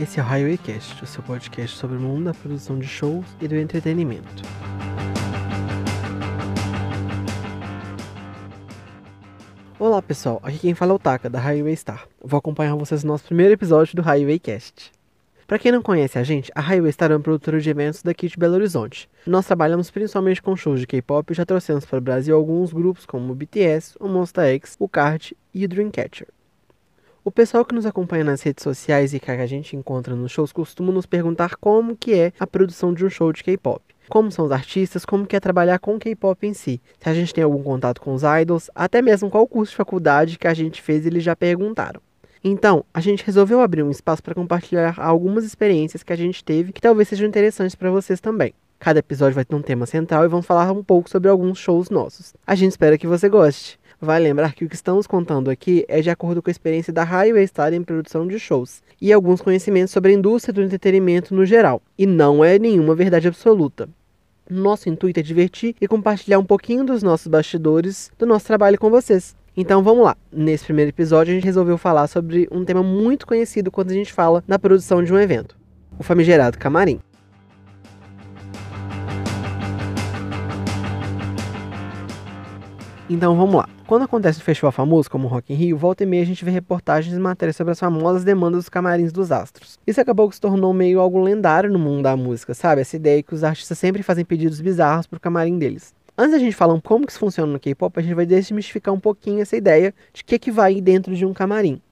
Esse é o Highwaycast, o seu podcast sobre o mundo da produção de shows e do entretenimento. Olá pessoal, aqui quem fala é o Taka, da Highway Star. Vou acompanhar vocês no nosso primeiro episódio do Highwaycast. Para quem não conhece a gente, a Highway Star é uma produtora de eventos daqui de Belo Horizonte. Nós trabalhamos principalmente com shows de K-pop e já trouxemos para o Brasil alguns grupos como o BTS, o Monsta X, o Card e o Dreamcatcher. O pessoal que nos acompanha nas redes sociais e que a gente encontra nos shows costuma nos perguntar como que é a produção de um show de K-pop. Como são os artistas, como que é trabalhar com K-pop em si. Se a gente tem algum contato com os idols, até mesmo qual curso de faculdade que a gente fez, eles já perguntaram. Então, a gente resolveu abrir um espaço para compartilhar algumas experiências que a gente teve que talvez sejam interessantes para vocês também. Cada episódio vai ter um tema central e vamos falar um pouco sobre alguns shows nossos. A gente espera que você goste. Vale lembrar que o que estamos contando aqui é de acordo com a experiência da Highway Star em produção de shows e alguns conhecimentos sobre a indústria do entretenimento no geral, e não é nenhuma verdade absoluta. Nosso intuito é divertir e compartilhar um pouquinho dos nossos bastidores do nosso trabalho com vocês. Então vamos lá. Nesse primeiro episódio a gente resolveu falar sobre um tema muito conhecido quando a gente fala na produção de um evento: o famigerado camarim. Então vamos lá. Quando acontece um festival famoso como o Rock in Rio, volta e meia a gente vê reportagens e matérias sobre as famosas demandas dos camarins dos astros. Isso acabou que se tornou meio algo lendário no mundo da música, sabe? Essa ideia que os artistas sempre fazem pedidos bizarros pro camarim deles. Antes da gente falar como que isso funciona no K-pop, a gente vai desmistificar um pouquinho essa ideia de o que, que vai dentro de um camarim.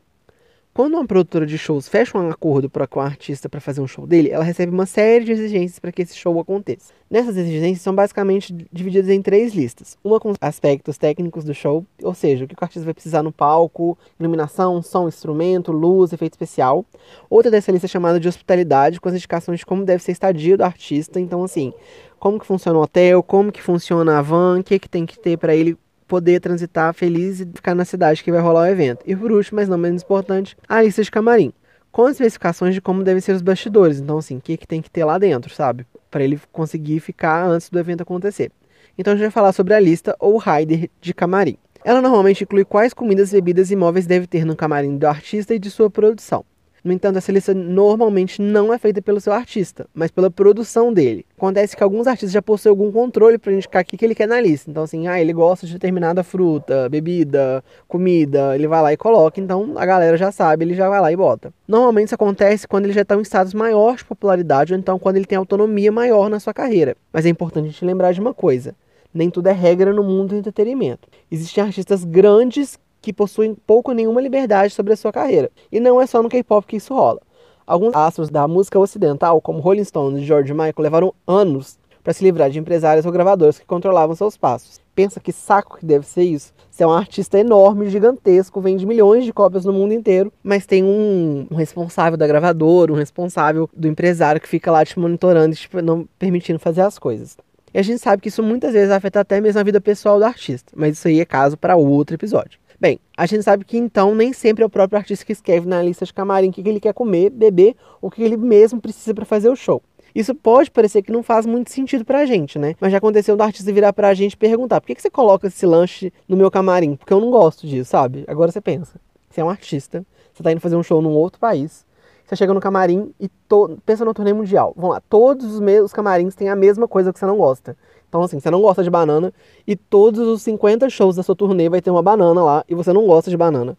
Quando uma produtora de shows fecha um acordo pra, com o artista para fazer um show dele, ela recebe uma série de exigências para que esse show aconteça. Nessas exigências são basicamente divididas em três listas. Uma com aspectos técnicos do show, ou seja, o que o artista vai precisar no palco, iluminação, som, instrumento, luz, efeito especial. Outra dessa lista é chamada de hospitalidade, com as indicações de como deve ser estadia do artista. Então, assim, como que funciona o hotel, como que funciona a van, o que, que tem que ter para ele poder transitar feliz e ficar na cidade que vai rolar o evento. E por último, mas não menos importante, a lista de camarim. Com as especificações de como devem ser os bastidores. Então, assim, o que, que tem que ter lá dentro, sabe? Para ele conseguir ficar antes do evento acontecer. Então, a gente vai falar sobre a lista ou rider de camarim. Ela normalmente inclui quais comidas, bebidas e móveis deve ter no camarim do artista e de sua produção. No entanto, essa lista normalmente não é feita pelo seu artista, mas pela produção dele. Acontece que alguns artistas já possuem algum controle para indicar o que ele quer na lista. Então, assim, ah, ele gosta de determinada fruta, bebida, comida, ele vai lá e coloca. Então, a galera já sabe, ele já vai lá e bota. Normalmente isso acontece quando ele já está em status maior de popularidade ou então quando ele tem autonomia maior na sua carreira. Mas é importante a gente lembrar de uma coisa nem tudo é regra no mundo do entretenimento. Existem artistas grandes que possuem pouco ou nenhuma liberdade sobre a sua carreira. E não é só no K-pop que isso rola. Alguns astros da música ocidental, como Rolling Stones e George Michael, levaram anos para se livrar de empresários ou gravadoras que controlavam seus passos. Pensa que saco que deve ser isso? Você é um artista enorme, gigantesco, vende milhões de cópias no mundo inteiro, mas tem um, um responsável da gravadora, um responsável do empresário que fica lá te monitorando e tipo, não permitindo fazer as coisas. E a gente sabe que isso muitas vezes afeta até mesmo a vida pessoal do artista, mas isso aí é caso para outro episódio. Bem, a gente sabe que então nem sempre é o próprio artista que escreve na lista de camarim o que ele quer comer, beber, ou o que ele mesmo precisa para fazer o show. Isso pode parecer que não faz muito sentido pra gente, né? Mas já aconteceu do artista virar pra gente e perguntar: por que, que você coloca esse lanche no meu camarim? Porque eu não gosto disso, sabe? Agora você pensa: você é um artista, você tá indo fazer um show num outro país, você chega no camarim e to... pensa no torneio mundial. Vamos lá, todos os, me... os camarins têm a mesma coisa que você não gosta. Então, assim, você não gosta de banana e todos os 50 shows da sua turnê vai ter uma banana lá e você não gosta de banana.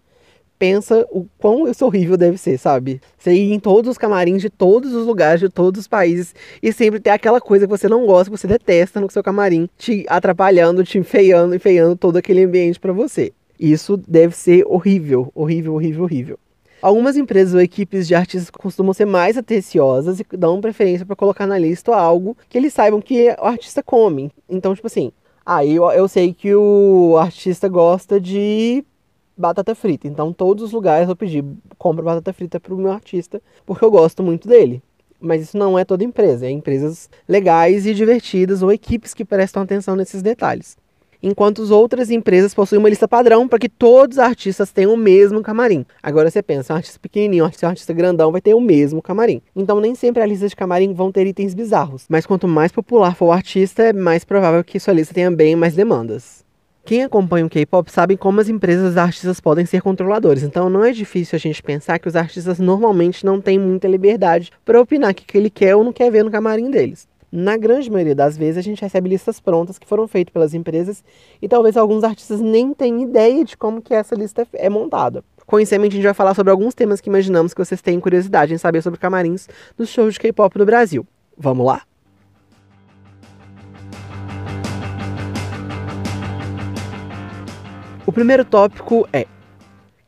Pensa o quão isso horrível deve ser, sabe? Você ir em todos os camarins de todos os lugares, de todos os países e sempre ter aquela coisa que você não gosta, que você detesta no seu camarim, te atrapalhando, te enfeiando, enfeiando todo aquele ambiente para você. Isso deve ser horrível, horrível, horrível, horrível. Algumas empresas ou equipes de artistas costumam ser mais atenciosas e dão preferência para colocar na lista algo que eles saibam que o artista come. Então, tipo assim, ah, eu, eu sei que o artista gosta de batata frita. Então, todos os lugares eu vou pedir, compra batata frita para o meu artista, porque eu gosto muito dele. Mas isso não é toda empresa, é empresas legais e divertidas ou equipes que prestam atenção nesses detalhes enquanto as outras empresas possuem uma lista padrão para que todos os artistas tenham o mesmo camarim. Agora você pensa, um artista pequenininho, um artista, grandão vai ter o mesmo camarim. Então nem sempre as listas de camarim vão ter itens bizarros, mas quanto mais popular for o artista, é mais provável que sua lista tenha bem mais demandas. Quem acompanha o K-pop sabe como as empresas artistas podem ser controladores, então não é difícil a gente pensar que os artistas normalmente não têm muita liberdade para opinar o que ele quer ou não quer ver no camarim deles. Na grande maioria das vezes, a gente recebe listas prontas que foram feitas pelas empresas e talvez alguns artistas nem tenham ideia de como que essa lista é montada. Conhecimento, a gente vai falar sobre alguns temas que imaginamos que vocês têm curiosidade em saber sobre camarins dos shows de K-pop no Brasil. Vamos lá? O primeiro tópico é: o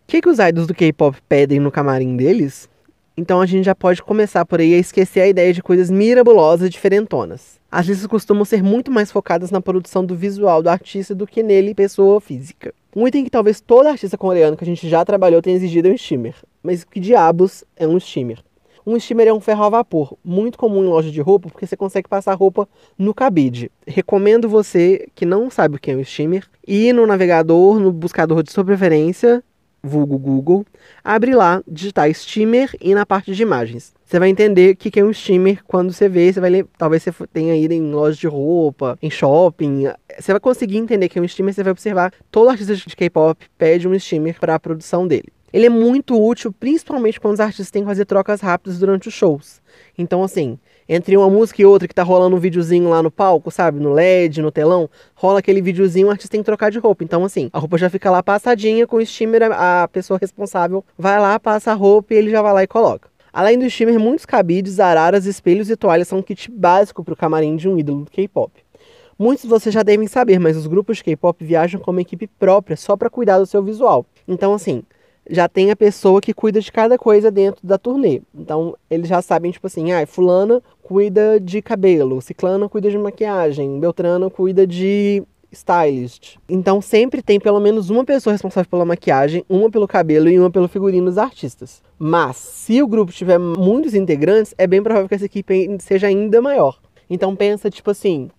que, que os idols do K-pop pedem no camarim deles? Então a gente já pode começar por aí a esquecer a ideia de coisas mirabolosas e diferentonas. As listas costumam ser muito mais focadas na produção do visual do artista do que nele, pessoa física. Um item que talvez todo artista coreano que a gente já trabalhou tenha exigido é um steamer. Mas que diabos é um steamer? Um steamer é um ferro a vapor, muito comum em loja de roupa, porque você consegue passar roupa no cabide. Recomendo você que não sabe o que é um steamer, ir no navegador, no buscador de sua preferência, vulgo Google, abre lá, digitar steamer e na parte de imagens. Você vai entender o que é um steamer quando você vê, você vai talvez você tenha ido em lojas de roupa, em shopping, você vai conseguir entender que é um steamer, você vai observar, todo artista de K-pop pede um steamer para a produção dele. Ele é muito útil, principalmente quando os artistas têm que fazer trocas rápidas durante os shows. Então, assim, entre uma música e outra que tá rolando um videozinho lá no palco, sabe? No LED, no telão, rola aquele videozinho, o artista tem que trocar de roupa. Então, assim, a roupa já fica lá passadinha com o steamer, a pessoa responsável vai lá, passa a roupa e ele já vai lá e coloca. Além do steamer, muitos cabides, araras, espelhos e toalhas são um kit básico para o camarim de um ídolo do K-pop. Muitos vocês já devem saber, mas os grupos de K-pop viajam com uma equipe própria só para cuidar do seu visual. Então, assim, já tem a pessoa que cuida de cada coisa dentro da turnê. Então, eles já sabem, tipo assim, ah, fulana cuida de cabelo, ciclana cuida de maquiagem, beltrana cuida de stylist. Então, sempre tem pelo menos uma pessoa responsável pela maquiagem, uma pelo cabelo e uma pelo figurino dos artistas. Mas, se o grupo tiver muitos integrantes, é bem provável que essa equipe seja ainda maior. Então, pensa, tipo assim,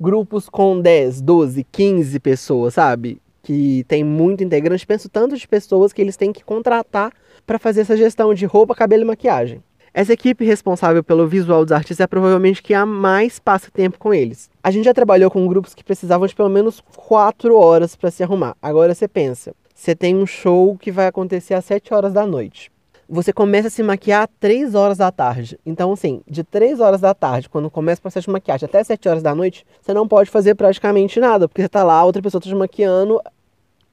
grupos com 10, 12, 15 pessoas, sabe? Que tem muito integrante, penso tanto de pessoas que eles têm que contratar para fazer essa gestão de roupa, cabelo e maquiagem. Essa equipe responsável pelo visual dos artistas é provavelmente que há mais passa tempo com eles. A gente já trabalhou com grupos que precisavam de pelo menos 4 horas para se arrumar. Agora você pensa, você tem um show que vai acontecer às 7 horas da noite. Você começa a se maquiar às 3 horas da tarde. Então, assim, de 3 horas da tarde, quando começa o processo de maquiagem, até 7 horas da noite, você não pode fazer praticamente nada, porque você tá lá, outra pessoa tá te maquiando,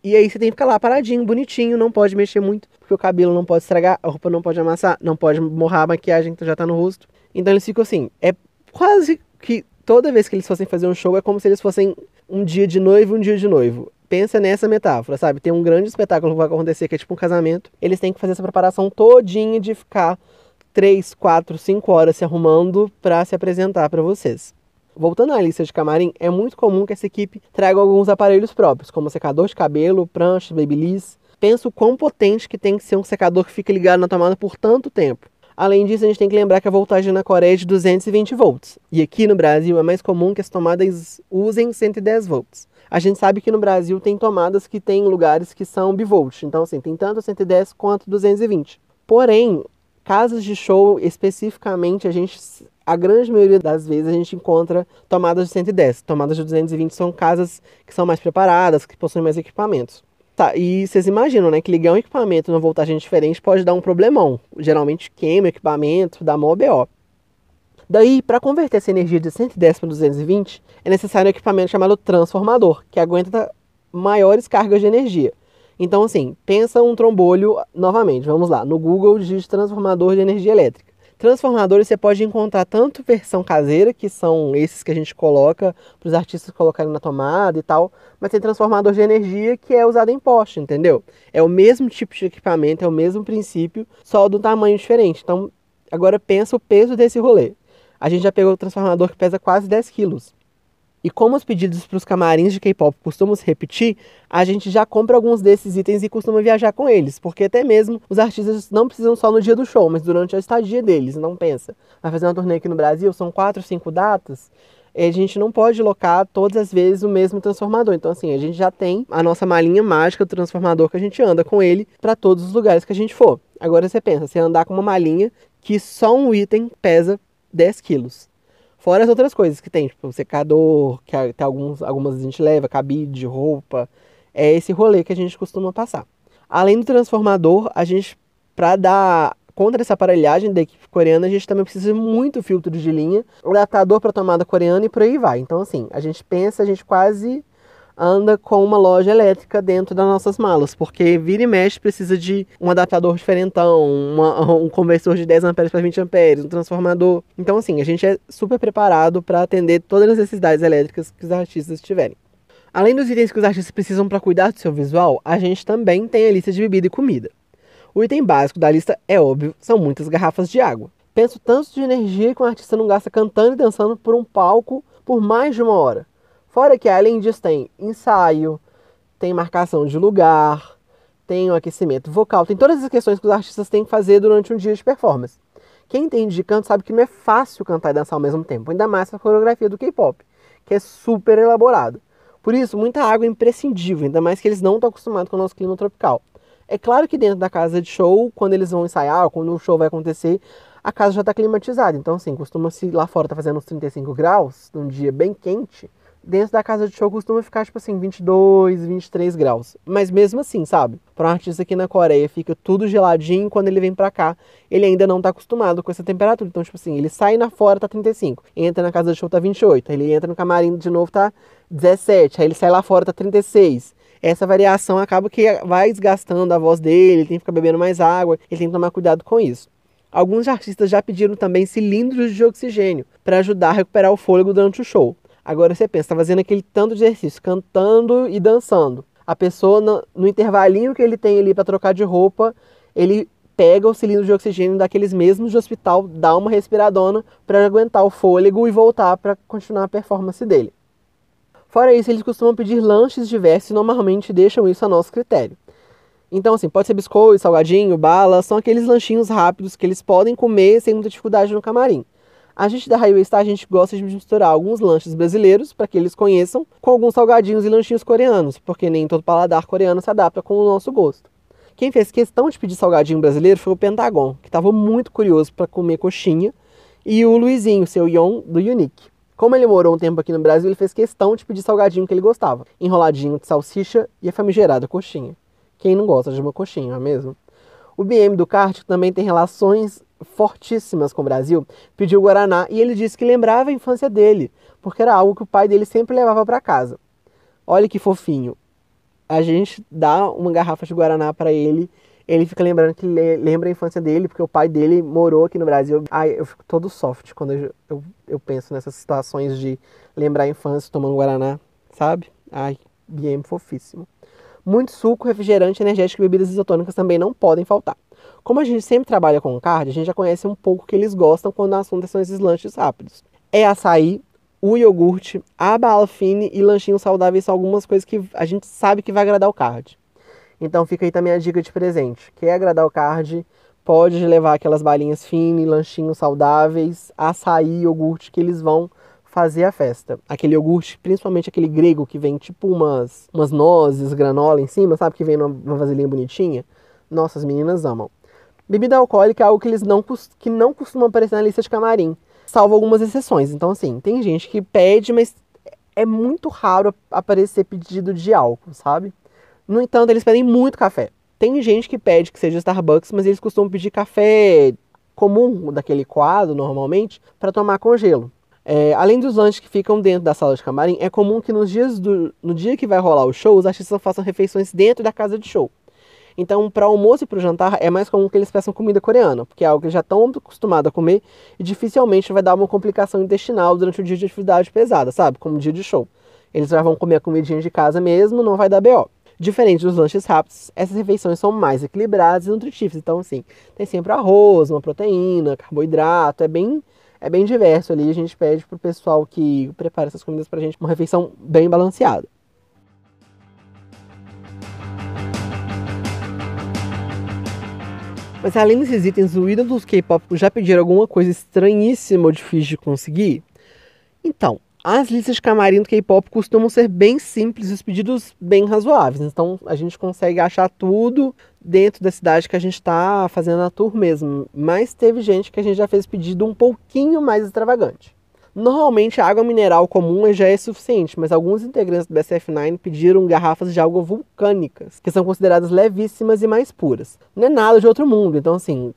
e aí você tem que ficar lá paradinho, bonitinho, não pode mexer muito, porque o cabelo não pode estragar, a roupa não pode amassar, não pode morrar a maquiagem que já tá no rosto. Então eles ficam assim, é quase que toda vez que eles fossem fazer um show é como se eles fossem um dia de noivo, um dia de noivo. Pensa nessa metáfora, sabe? Tem um grande espetáculo que vai acontecer que é tipo um casamento. Eles têm que fazer essa preparação todinha de ficar 3, 4, 5 horas se arrumando para se apresentar para vocês. Voltando à lista de camarim, é muito comum que essa equipe traga alguns aparelhos próprios, como secador de cabelo, prancha, babyliss. Penso o quão potente que tem que ser um secador que fica ligado na tomada por tanto tempo. Além disso, a gente tem que lembrar que a voltagem na Coreia é de 220 volts. E aqui no Brasil é mais comum que as tomadas usem 110 volts. A gente sabe que no Brasil tem tomadas que tem lugares que são bivolt. Então, assim, tem tanto 110 quanto 220. Porém, casas de show especificamente, a gente a grande maioria das vezes a gente encontra tomadas de 110. Tomadas de 220 são casas que são mais preparadas, que possuem mais equipamentos. Tá, e vocês imaginam, né, que ligar um equipamento numa voltagem diferente pode dar um problemão. Geralmente queima o equipamento, dá mó BO. Daí, para converter essa energia de 110 para 220, é necessário um equipamento chamado transformador, que aguenta maiores cargas de energia. Então, assim, pensa um trombolho novamente. Vamos lá, no Google digite transformador de energia elétrica. Transformadores você pode encontrar tanto versão caseira, que são esses que a gente coloca para os artistas colocarem na tomada e tal, mas tem transformador de energia que é usado em poste, entendeu? É o mesmo tipo de equipamento, é o mesmo princípio, só do tamanho diferente. Então, agora pensa o peso desse rolê. A gente já pegou o transformador que pesa quase 10 quilos. E como os pedidos para os camarins de K-pop costumam se repetir, a gente já compra alguns desses itens e costuma viajar com eles, porque até mesmo os artistas não precisam só no dia do show, mas durante a estadia deles, não pensa. Vai fazer uma turnê aqui no Brasil, são quatro, cinco datas, a gente não pode locar todas as vezes o mesmo transformador. Então, assim, a gente já tem a nossa malinha mágica do transformador que a gente anda com ele para todos os lugares que a gente for. Agora você pensa, você andar com uma malinha que só um item pesa 10 quilos. Fora as outras coisas que tem, tipo secador, que tem alguns, algumas a gente leva, cabide, roupa. É esse rolê que a gente costuma passar. Além do transformador, a gente, para dar contra essa aparelhagem da equipe coreana, a gente também precisa de muito filtro de linha, adaptador para tomada coreana e por aí vai. Então, assim, a gente pensa, a gente quase anda com uma loja elétrica dentro das nossas malas, porque vira e mexe precisa de um adaptador diferentão, uma, um conversor de 10 amperes para 20 amperes, um transformador. Então, assim, a gente é super preparado para atender todas as necessidades elétricas que os artistas tiverem. Além dos itens que os artistas precisam para cuidar do seu visual, a gente também tem a lista de bebida e comida. O item básico da lista é óbvio, são muitas garrafas de água. Penso tanto de energia que um artista não gasta cantando e dançando por um palco por mais de uma hora. Fora que além disso tem ensaio, tem marcação de lugar, tem o aquecimento vocal, tem todas as questões que os artistas têm que fazer durante um dia de performance. Quem entende de canto sabe que não é fácil cantar e dançar ao mesmo tempo, ainda mais a coreografia do K-pop, que é super elaborado. Por isso, muita água é imprescindível, ainda mais que eles não estão acostumados com o nosso clima tropical. É claro que dentro da casa de show, quando eles vão ensaiar, quando o show vai acontecer, a casa já está climatizada. Então, assim, costuma-se lá fora tá fazendo uns 35 graus, num dia bem quente dentro da casa de show costuma ficar, tipo assim, 22, 23 graus. Mas mesmo assim, sabe? Para um artista aqui na Coreia fica tudo geladinho, quando ele vem pra cá, ele ainda não tá acostumado com essa temperatura. Então, tipo assim, ele sai na fora, tá 35. Entra na casa de show, tá 28. Aí ele entra no camarim de novo, tá 17. Aí ele sai lá fora, tá 36 essa variação acaba que vai desgastando a voz dele, ele tem que ficar bebendo mais água, ele tem que tomar cuidado com isso. Alguns artistas já pediram também cilindros de oxigênio para ajudar a recuperar o fôlego durante o show. Agora você pensa, tá fazendo aquele tanto de exercício, cantando e dançando. A pessoa, no, no intervalinho que ele tem ali para trocar de roupa, ele pega o cilindro de oxigênio daqueles mesmos de hospital, dá uma respiradona para aguentar o fôlego e voltar para continuar a performance dele. Fora isso, eles costumam pedir lanches diversos e normalmente deixam isso a nosso critério. Então, assim, pode ser biscoito, salgadinho, bala, são aqueles lanchinhos rápidos que eles podem comer sem muita dificuldade no camarim. A gente da Highway Star, a gente gosta de misturar alguns lanches brasileiros, para que eles conheçam, com alguns salgadinhos e lanchinhos coreanos, porque nem todo paladar coreano se adapta com o nosso gosto. Quem fez questão de pedir salgadinho brasileiro foi o Pentagon, que estava muito curioso para comer coxinha, e o Luizinho, seu Yon, do Unique. Como ele morou um tempo aqui no Brasil, ele fez questão de pedir salgadinho que ele gostava, enroladinho de salsicha e a famigerada coxinha. Quem não gosta de uma coxinha, não é mesmo? O BM do kart também tem relações fortíssimas com o Brasil, pediu Guaraná e ele disse que lembrava a infância dele, porque era algo que o pai dele sempre levava para casa. Olha que fofinho. A gente dá uma garrafa de Guaraná para ele, ele fica lembrando que lembra a infância dele, porque o pai dele morou aqui no Brasil. Ai, eu fico todo soft quando eu, eu, eu penso nessas situações de lembrar a infância tomando Guaraná, sabe? Ai, BM fofíssimo. Muito suco, refrigerante, energético e bebidas isotônicas também não podem faltar. Como a gente sempre trabalha com card, a gente já conhece um pouco que eles gostam quando o assunto são esses lanches rápidos. É açaí, o iogurte, a bala fine e lanchinhos saudáveis são algumas coisas que a gente sabe que vai agradar o card. Então fica aí também a dica de presente. Quer agradar o card, pode levar aquelas balinhas fine, lanchinhos saudáveis, açaí, iogurte que eles vão fazer a festa. Aquele iogurte, principalmente aquele grego que vem tipo umas, umas nozes, granola em cima, sabe? Que vem numa vasilhinha bonitinha. Nossa, as meninas amam. Bebida alcoólica é algo que eles não, que não costumam aparecer na lista de camarim, salvo algumas exceções. Então, assim, tem gente que pede, mas é muito raro aparecer pedido de álcool, sabe? No entanto, eles pedem muito café. Tem gente que pede que seja Starbucks, mas eles costumam pedir café comum, daquele quadro, normalmente, para tomar com gelo. É, além dos lanches que ficam dentro da sala de camarim, é comum que nos dias do, no dia que vai rolar o show, os artistas façam refeições dentro da casa de show. Então, para almoço e para o jantar, é mais comum que eles peçam comida coreana, porque é algo que já estão acostumados a comer e dificilmente vai dar uma complicação intestinal durante o dia de atividade pesada, sabe? Como dia de show. Eles já vão comer a comidinha de casa mesmo, não vai dar BO. Diferente dos lanches rápidos, essas refeições são mais equilibradas e nutritivas. Então, assim, tem sempre arroz, uma proteína, carboidrato, é bem, é bem diverso ali. A gente pede pro pessoal que prepara essas comidas pra gente uma refeição bem balanceada. Mas além desses itens, o ídolo dos K-pop já pediram alguma coisa estranhíssima ou difícil de conseguir? Então, as listas de camarim do K-pop costumam ser bem simples e os pedidos bem razoáveis. Então a gente consegue achar tudo dentro da cidade que a gente está fazendo a tour mesmo. Mas teve gente que a gente já fez pedido um pouquinho mais extravagante. Normalmente a água mineral comum já é suficiente, mas alguns integrantes do BSF-9 pediram garrafas de água vulcânicas, que são consideradas levíssimas e mais puras. Não é nada de outro mundo, então assim,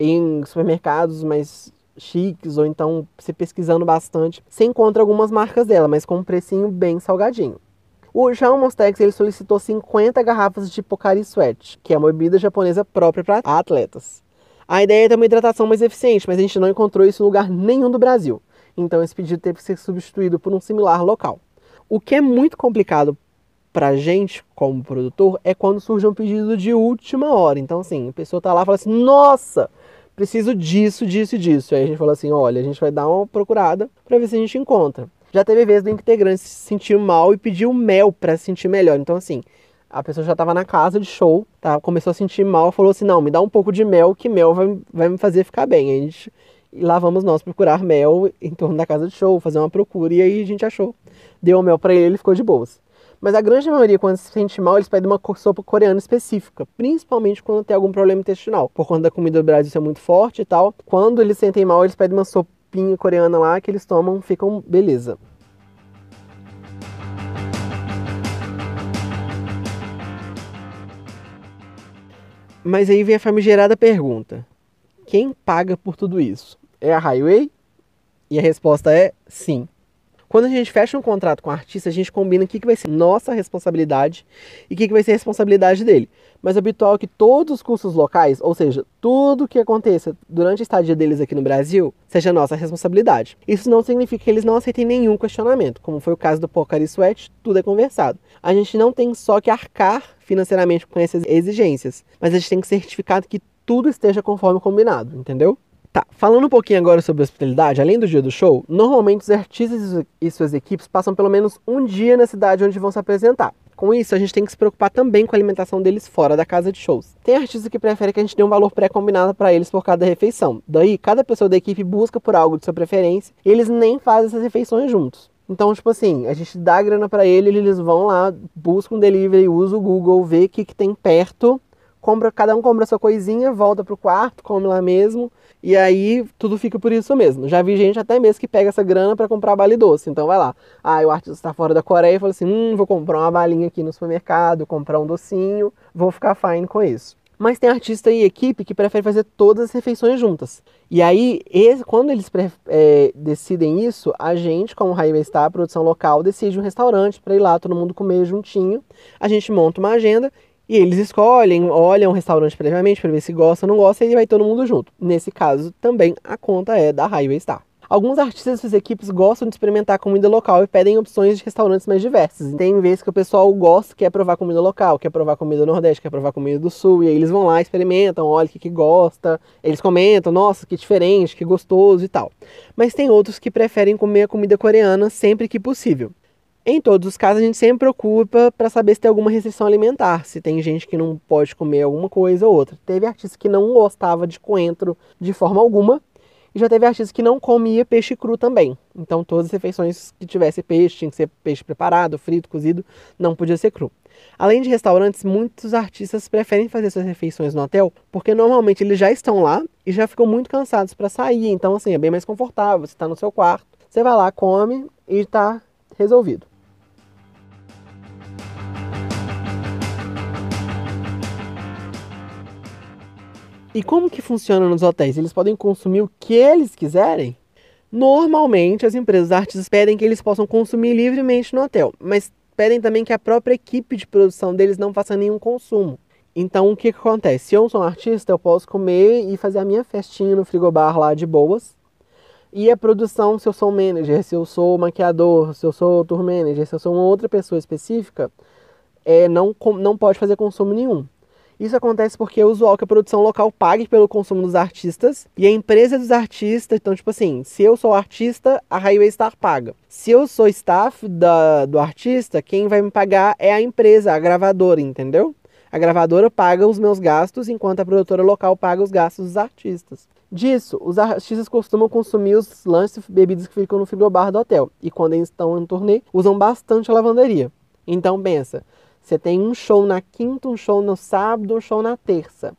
em supermercados mais chiques ou então se pesquisando bastante, você encontra algumas marcas dela, mas com um precinho bem salgadinho. O Jean Mostex ele solicitou 50 garrafas de Pocari Sweat, que é uma bebida japonesa própria para atletas. A ideia é ter uma hidratação mais eficiente, mas a gente não encontrou isso em lugar nenhum do Brasil. Então esse pedido teve que ser substituído por um similar local. O que é muito complicado para a gente, como produtor, é quando surge um pedido de última hora. Então, assim, a pessoa tá lá e fala assim: nossa, preciso disso, disso e disso. Aí a gente fala assim: olha, a gente vai dar uma procurada para ver se a gente encontra. Já teve vezes do integrante se sentir mal e pediu mel para se sentir melhor. Então, assim, a pessoa já estava na casa de show, tá? começou a sentir mal, falou assim: não, me dá um pouco de mel, que mel vai, vai me fazer ficar bem. Aí a gente e lá vamos nós procurar mel em torno da casa de show, fazer uma procura. E aí a gente achou. Deu o mel para ele, ele ficou de boas. Mas a grande maioria, quando se sente mal, eles pedem uma sopa coreana específica. Principalmente quando tem algum problema intestinal. Por conta da comida do Brasil ser muito forte e tal. Quando eles sentem mal, eles pedem uma sopinha coreana lá que eles tomam, ficam beleza. Mas aí vem a famigerada pergunta: quem paga por tudo isso? É a Highway? E a resposta é sim. Quando a gente fecha um contrato com o artista, a gente combina o que, que vai ser nossa responsabilidade e o que, que vai ser responsabilidade dele. Mas é habitual que todos os custos locais, ou seja, tudo que aconteça durante a estadia deles aqui no Brasil, seja nossa responsabilidade. Isso não significa que eles não aceitem nenhum questionamento, como foi o caso do Pocari Sweat, tudo é conversado. A gente não tem só que arcar financeiramente com essas exigências, mas a gente tem que certificar que tudo esteja conforme combinado, entendeu? Tá, falando um pouquinho agora sobre hospitalidade, além do dia do show, normalmente os artistas e suas equipes passam pelo menos um dia na cidade onde vão se apresentar. Com isso, a gente tem que se preocupar também com a alimentação deles fora da casa de shows. Tem artistas que preferem que a gente dê um valor pré-combinado para eles por cada refeição. Daí, cada pessoa da equipe busca por algo de sua preferência e eles nem fazem essas refeições juntos. Então, tipo assim, a gente dá a grana para eles, eles vão lá, buscam um delivery, usam o Google, vê o que, que tem perto, compra, cada um compra sua coisinha, volta pro quarto, come lá mesmo e aí tudo fica por isso mesmo. Já vi gente até mesmo que pega essa grana para comprar bala doce. Então vai lá. Ah, o artista está fora da Coreia e fala assim: hum, vou comprar uma balinha aqui no supermercado, comprar um docinho, vou ficar fine com isso. Mas tem artista e equipe que prefere fazer todas as refeições juntas. E aí, esse, quando eles é, decidem isso, a gente, como Highway Star, produção local, decide um restaurante para ir lá todo mundo comer juntinho. A gente monta uma agenda e eles escolhem, olham o restaurante previamente para ver se gosta ou não gosta e vai todo mundo junto. Nesse caso, também a conta é da Highway Star. Alguns artistas e suas equipes gostam de experimentar comida local e pedem opções de restaurantes mais diversos. Tem vezes que o pessoal gosta, quer provar comida local, quer provar comida do Nordeste, quer provar comida do Sul, e aí eles vão lá, experimentam, olham o que, que gosta, eles comentam, nossa, que diferente, que gostoso e tal. Mas tem outros que preferem comer a comida coreana sempre que possível. Em todos os casos, a gente sempre preocupa para saber se tem alguma restrição alimentar, se tem gente que não pode comer alguma coisa ou outra. Teve artista que não gostava de coentro de forma alguma, e já teve artista que não comia peixe cru também. Então, todas as refeições que tivesse peixe, tinha que ser peixe preparado, frito, cozido, não podia ser cru. Além de restaurantes, muitos artistas preferem fazer suas refeições no hotel, porque normalmente eles já estão lá e já ficam muito cansados para sair. Então, assim, é bem mais confortável. Você está no seu quarto, você vai lá, come e está resolvido. E como que funciona nos hotéis? Eles podem consumir o que eles quiserem? Normalmente, as empresas artistas pedem que eles possam consumir livremente no hotel, mas pedem também que a própria equipe de produção deles não faça nenhum consumo. Então, o que, que acontece? Se eu sou um artista, eu posso comer e fazer a minha festinha no frigobar lá de boas. E a produção, se eu sou manager, se eu sou maquiador, se eu sou tour manager, se eu sou uma outra pessoa específica, é, não, não pode fazer consumo nenhum. Isso acontece porque é usual que a produção local pague pelo consumo dos artistas e a empresa dos artistas, então, tipo assim, se eu sou artista, a Highway Star paga. Se eu sou staff da, do artista, quem vai me pagar é a empresa, a gravadora, entendeu? A gravadora paga os meus gastos, enquanto a produtora local paga os gastos dos artistas. Disso, os artistas costumam consumir os lanches e bebidas que ficam no frigobar do hotel. E quando eles estão em turnê, usam bastante a lavanderia. Então pensa, você tem um show na quinta, um show no sábado, um show na terça.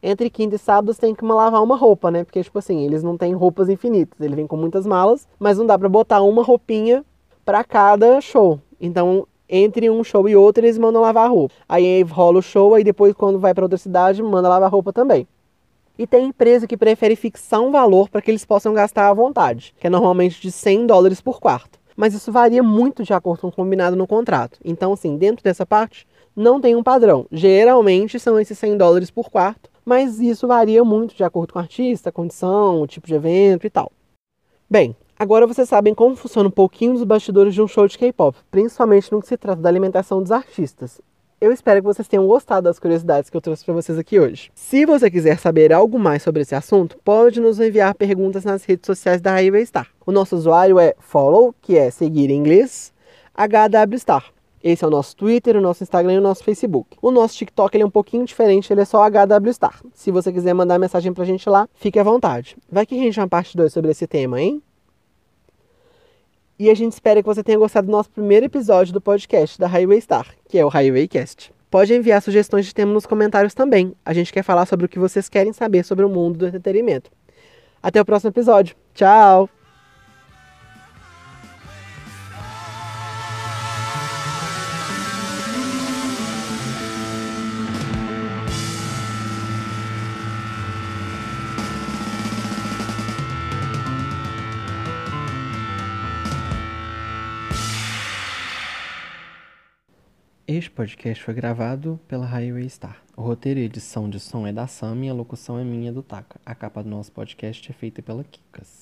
entre quinta e sábado você tem que lavar uma roupa, né? Porque, tipo assim, eles não têm roupas infinitas, ele vem com muitas malas, mas não dá para botar uma roupinha para cada show. Então, entre um show e outro, eles mandam lavar roupa. Aí rola o show, aí depois, quando vai para outra cidade, manda lavar roupa também. E tem empresa que prefere fixar um valor para que eles possam gastar à vontade, que é normalmente de 100 dólares por quarto. Mas isso varia muito de acordo com o combinado no contrato. Então, assim, dentro dessa parte, não tem um padrão. Geralmente são esses 100 dólares por quarto, mas isso varia muito de acordo com o artista, condição, o tipo de evento e tal. Bem, agora vocês sabem como funciona um pouquinho dos bastidores de um show de K-pop, principalmente no que se trata da alimentação dos artistas. Eu espero que vocês tenham gostado das curiosidades que eu trouxe para vocês aqui hoje. Se você quiser saber algo mais sobre esse assunto, pode nos enviar perguntas nas redes sociais da Highway Star. O nosso usuário é follow, que é seguir em inglês, HW Star. Esse é o nosso Twitter, o nosso Instagram e o nosso Facebook. O nosso TikTok ele é um pouquinho diferente, ele é só HW Star. Se você quiser mandar mensagem pra gente lá, fique à vontade. Vai que rende uma parte 2 sobre esse tema, hein? E a gente espera que você tenha gostado do nosso primeiro episódio do podcast da Highway Star, que é o Highway Cast. Pode enviar sugestões de tema nos comentários também. A gente quer falar sobre o que vocês querem saber sobre o mundo do entretenimento. Até o próximo episódio. Tchau! Este podcast foi gravado pela Highway Star. O roteiro e edição de som é da Sam e a locução é minha do Taka. A capa do nosso podcast é feita pela Kikas.